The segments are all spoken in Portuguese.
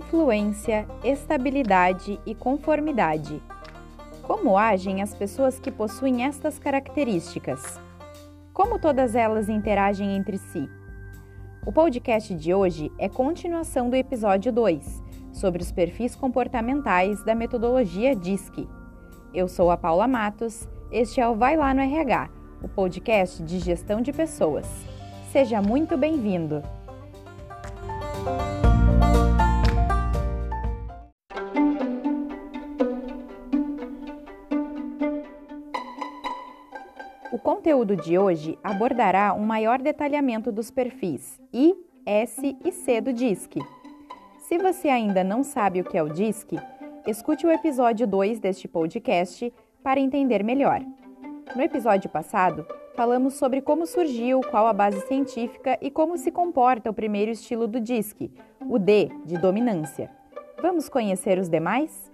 influência, estabilidade e conformidade. Como agem as pessoas que possuem estas características? Como todas elas interagem entre si? O podcast de hoje é continuação do episódio 2, sobre os perfis comportamentais da metodologia DISC. Eu sou a Paula Matos, este é o Vai Lá no RH, o podcast de gestão de pessoas. Seja muito bem-vindo! Conteúdo de hoje abordará um maior detalhamento dos perfis I, S e C do DISC. Se você ainda não sabe o que é o DISC, escute o episódio 2 deste podcast para entender melhor. No episódio passado, falamos sobre como surgiu, qual a base científica e como se comporta o primeiro estilo do DISC, o D, de dominância. Vamos conhecer os demais?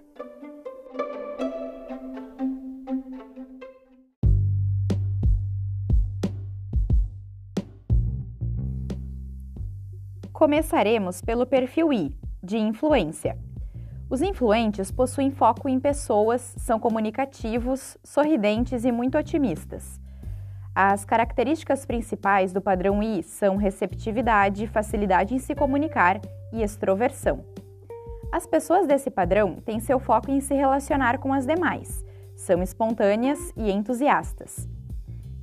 Começaremos pelo perfil I, de influência. Os influentes possuem foco em pessoas, são comunicativos, sorridentes e muito otimistas. As características principais do padrão I são receptividade, facilidade em se comunicar e extroversão. As pessoas desse padrão têm seu foco em se relacionar com as demais, são espontâneas e entusiastas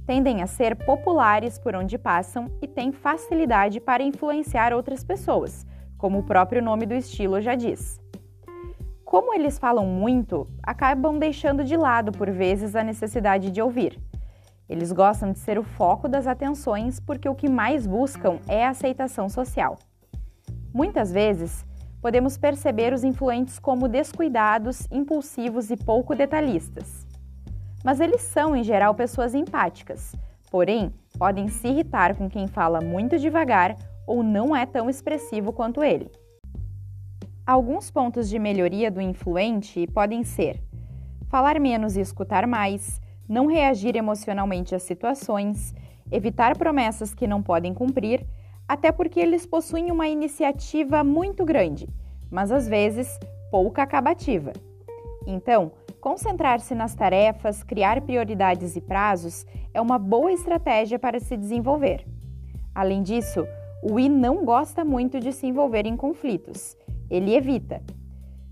tendem a ser populares por onde passam e têm facilidade para influenciar outras pessoas, como o próprio nome do estilo já diz. Como eles falam muito, acabam deixando de lado por vezes a necessidade de ouvir. Eles gostam de ser o foco das atenções porque o que mais buscam é a aceitação social. Muitas vezes, podemos perceber os influentes como descuidados, impulsivos e pouco detalhistas mas eles são, em geral, pessoas empáticas. Porém, podem se irritar com quem fala muito devagar ou não é tão expressivo quanto ele. Alguns pontos de melhoria do influente podem ser falar menos e escutar mais, não reagir emocionalmente às situações, evitar promessas que não podem cumprir, até porque eles possuem uma iniciativa muito grande, mas às vezes pouca acabativa. Então, Concentrar-se nas tarefas, criar prioridades e prazos é uma boa estratégia para se desenvolver. Além disso, o I não gosta muito de se envolver em conflitos. Ele evita.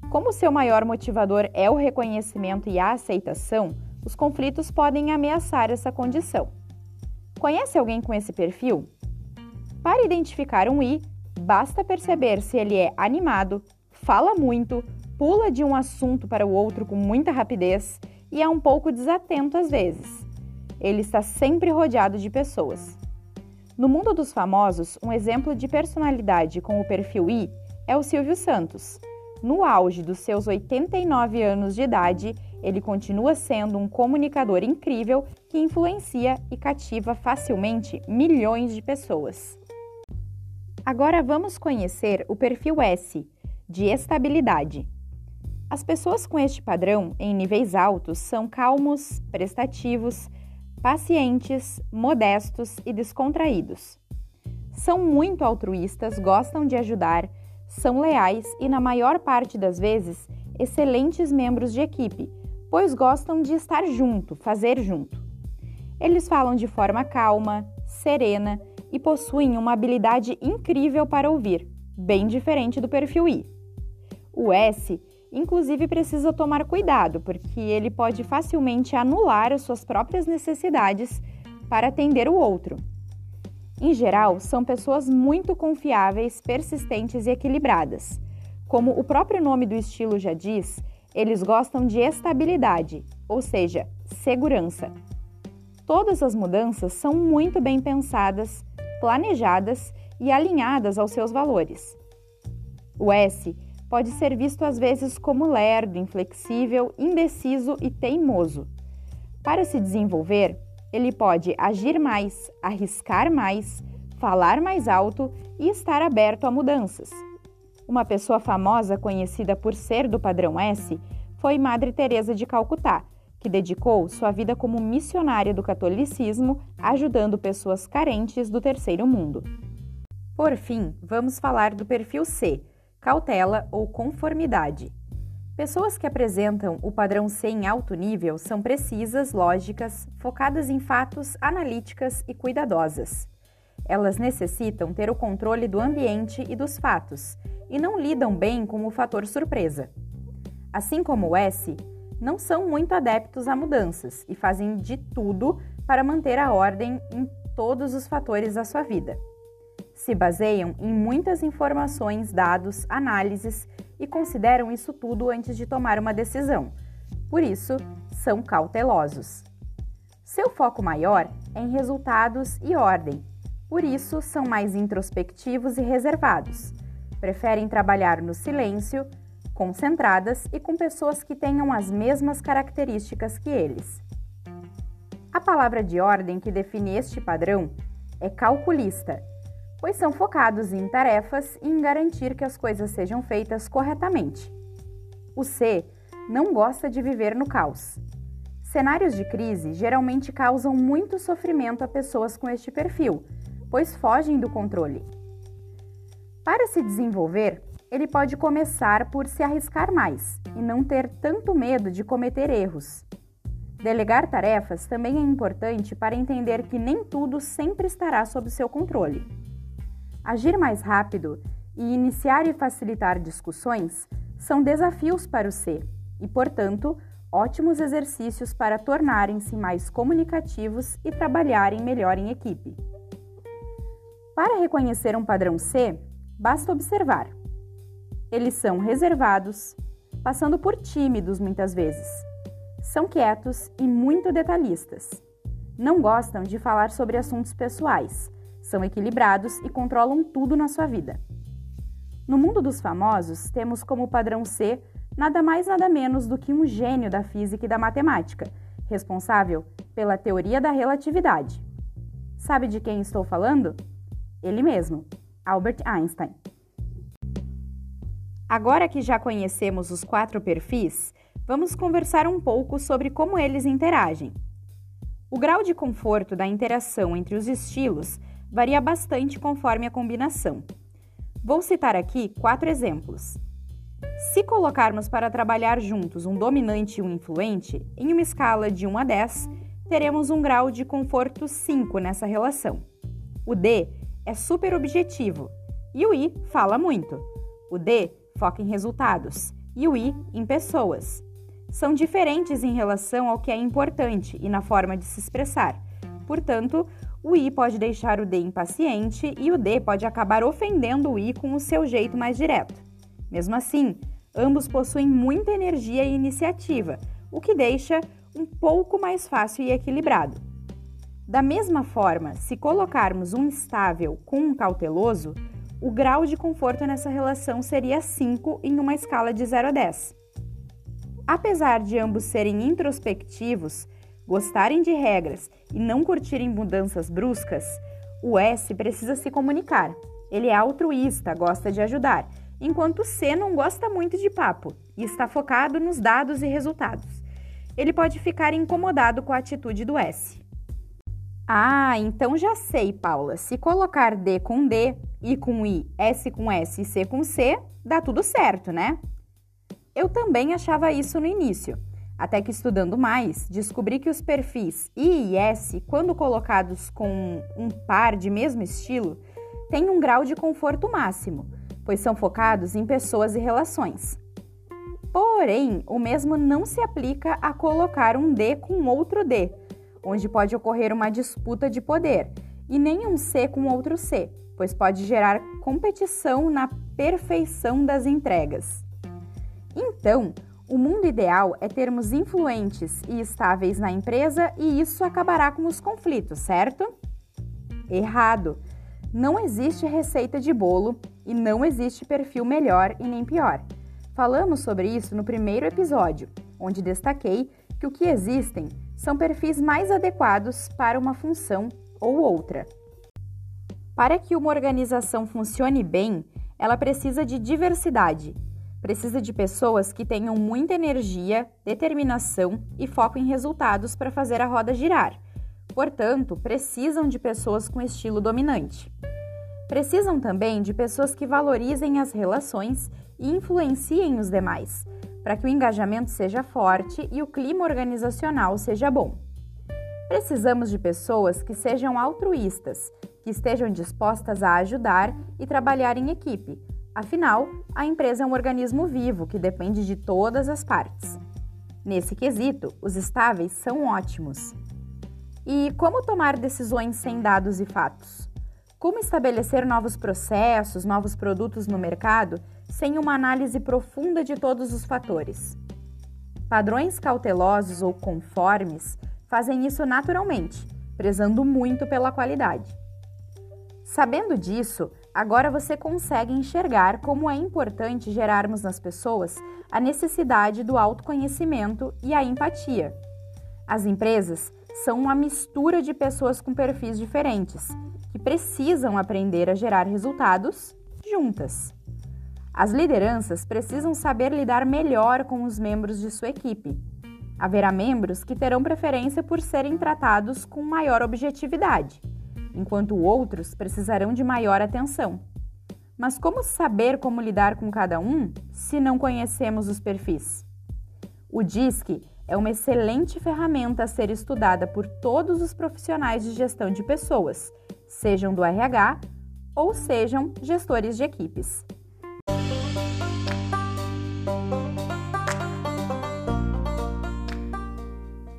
Como seu maior motivador é o reconhecimento e a aceitação, os conflitos podem ameaçar essa condição. Conhece alguém com esse perfil? Para identificar um I, basta perceber se ele é animado, fala muito, pula de um assunto para o outro com muita rapidez e é um pouco desatento às vezes. Ele está sempre rodeado de pessoas. No mundo dos famosos, um exemplo de personalidade com o perfil I é o Silvio Santos. No auge dos seus 89 anos de idade, ele continua sendo um comunicador incrível que influencia e cativa facilmente milhões de pessoas. Agora vamos conhecer o perfil S, de estabilidade. As pessoas com este padrão em níveis altos são calmos, prestativos, pacientes, modestos e descontraídos. São muito altruístas, gostam de ajudar, são leais e, na maior parte das vezes, excelentes membros de equipe, pois gostam de estar junto, fazer junto. Eles falam de forma calma, serena e possuem uma habilidade incrível para ouvir, bem diferente do perfil I. O S Inclusive, precisa tomar cuidado, porque ele pode facilmente anular as suas próprias necessidades para atender o outro. Em geral, são pessoas muito confiáveis, persistentes e equilibradas. Como o próprio nome do estilo já diz, eles gostam de estabilidade, ou seja, segurança. Todas as mudanças são muito bem pensadas, planejadas e alinhadas aos seus valores. O S pode ser visto às vezes como lerdo, inflexível, indeciso e teimoso. Para se desenvolver, ele pode agir mais, arriscar mais, falar mais alto e estar aberto a mudanças. Uma pessoa famosa conhecida por ser do padrão S foi Madre Teresa de Calcutá, que dedicou sua vida como missionária do catolicismo, ajudando pessoas carentes do terceiro mundo. Por fim, vamos falar do perfil C, cautela ou conformidade. Pessoas que apresentam o padrão C em alto nível são precisas, lógicas, focadas em fatos, analíticas e cuidadosas. Elas necessitam ter o controle do ambiente e dos fatos e não lidam bem com o fator surpresa. Assim como o S, não são muito adeptos a mudanças e fazem de tudo para manter a ordem em todos os fatores da sua vida. Se baseiam em muitas informações, dados, análises e consideram isso tudo antes de tomar uma decisão. Por isso, são cautelosos. Seu foco maior é em resultados e ordem. Por isso, são mais introspectivos e reservados. Preferem trabalhar no silêncio, concentradas e com pessoas que tenham as mesmas características que eles. A palavra de ordem que define este padrão é calculista, pois são focados em tarefas e em garantir que as coisas sejam feitas corretamente. O C não gosta de viver no caos. Cenários de crise geralmente causam muito sofrimento a pessoas com este perfil, pois fogem do controle. Para se desenvolver, ele pode começar por se arriscar mais e não ter tanto medo de cometer erros. Delegar tarefas também é importante para entender que nem tudo sempre estará sob seu controle. Agir mais rápido e iniciar e facilitar discussões são desafios para o C e, portanto, ótimos exercícios para tornarem-se mais comunicativos e trabalharem melhor em equipe. Para reconhecer um padrão C, basta observar. Eles são reservados, passando por tímidos muitas vezes são quietos e muito detalhistas. Não gostam de falar sobre assuntos pessoais, são equilibrados e controlam tudo na sua vida. No mundo dos famosos, temos como padrão C nada mais nada menos do que um gênio da física e da matemática, responsável pela teoria da relatividade. Sabe de quem estou falando? Ele mesmo, Albert Einstein. Agora que já conhecemos os quatro perfis, vamos conversar um pouco sobre como eles interagem. O grau de conforto da interação entre os estilos varia bastante conforme a combinação. Vou citar aqui quatro exemplos. Se colocarmos para trabalhar juntos um dominante e um influente, em uma escala de 1 a 10, teremos um grau de conforto 5 nessa relação. O D é super objetivo e o I fala muito. O D foca em resultados e o I em pessoas são diferentes em relação ao que é importante e na forma de se expressar. Portanto, o I pode deixar o D impaciente e o D pode acabar ofendendo o I com o seu jeito mais direto. Mesmo assim, ambos possuem muita energia e iniciativa, o que deixa um pouco mais fácil e equilibrado. Da mesma forma, se colocarmos um instável com um cauteloso, o grau de conforto nessa relação seria 5 em uma escala de 0 a 10. Apesar de ambos serem introspectivos, gostarem de regras e não curtirem mudanças bruscas, o S precisa se comunicar. Ele é altruísta, gosta de ajudar, enquanto o C não gosta muito de papo e está focado nos dados e resultados. Ele pode ficar incomodado com a atitude do S. Ah, então já sei, Paula. Se colocar D com D, I com I, S com S e C com C, dá tudo certo, né? Eu também achava isso no início, até que estudando mais, descobri que os perfis I e S, quando colocados com um par de mesmo estilo, têm um grau de conforto máximo, pois são focados em pessoas e relações. Porém, o mesmo não se aplica a colocar um D com outro D, onde pode ocorrer uma disputa de poder, e nem um C com outro C, pois pode gerar competição na perfeição das entregas. Então, o mundo ideal é termos influentes e estáveis na empresa e isso acabará com os conflitos, certo? Errado! Não existe receita de bolo e não existe perfil melhor e nem pior. Falamos sobre isso no primeiro episódio, onde destaquei que o que existem são perfis mais adequados para uma função ou outra. Para que uma organização funcione bem, ela precisa de diversidade Precisa de pessoas que tenham muita energia, determinação e foco em resultados para fazer a roda girar. Portanto, precisam de pessoas com estilo dominante. Precisam também de pessoas que valorizem as relações e influenciem os demais, para que o engajamento seja forte e o clima organizacional seja bom. Precisamos de pessoas que sejam altruístas, que estejam dispostas a ajudar e trabalhar em equipe. Afinal, a empresa é um organismo vivo que depende de todas as partes. Nesse quesito, os estáveis são ótimos. E como tomar decisões sem dados e fatos? Como estabelecer novos processos, novos produtos no mercado sem uma análise profunda de todos os fatores? Padrões cautelosos ou conformes fazem isso naturalmente, prezando muito pela qualidade. Sabendo disso, agora você consegue enxergar como é importante gerarmos nas pessoas a necessidade do autoconhecimento e a empatia. As empresas são uma mistura de pessoas com perfis diferentes que precisam aprender a gerar resultados juntas. As lideranças precisam saber lidar melhor com os membros de sua equipe. Haverá membros que terão preferência por serem tratados com maior objetividade, enquanto outros precisarão de maior atenção. Mas como saber como lidar com cada um se não conhecemos os perfis? O DISC é uma excelente ferramenta a ser estudada por todos os profissionais de gestão de pessoas sejam do RH ou sejam gestores de equipes.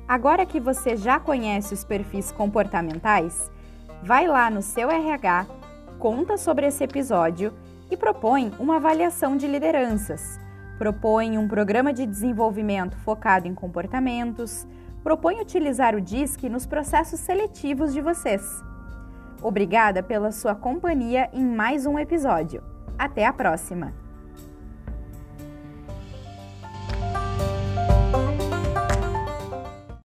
Agora que você já conhece os perfis comportamentais, vai lá no seu RH, conta sobre esse episódio e propõe uma avaliação de lideranças. Propõe um programa de desenvolvimento focado em comportamentos. Propõe utilizar o DISC nos processos seletivos de vocês. Obrigada pela sua companhia em mais um episódio. Até a próxima!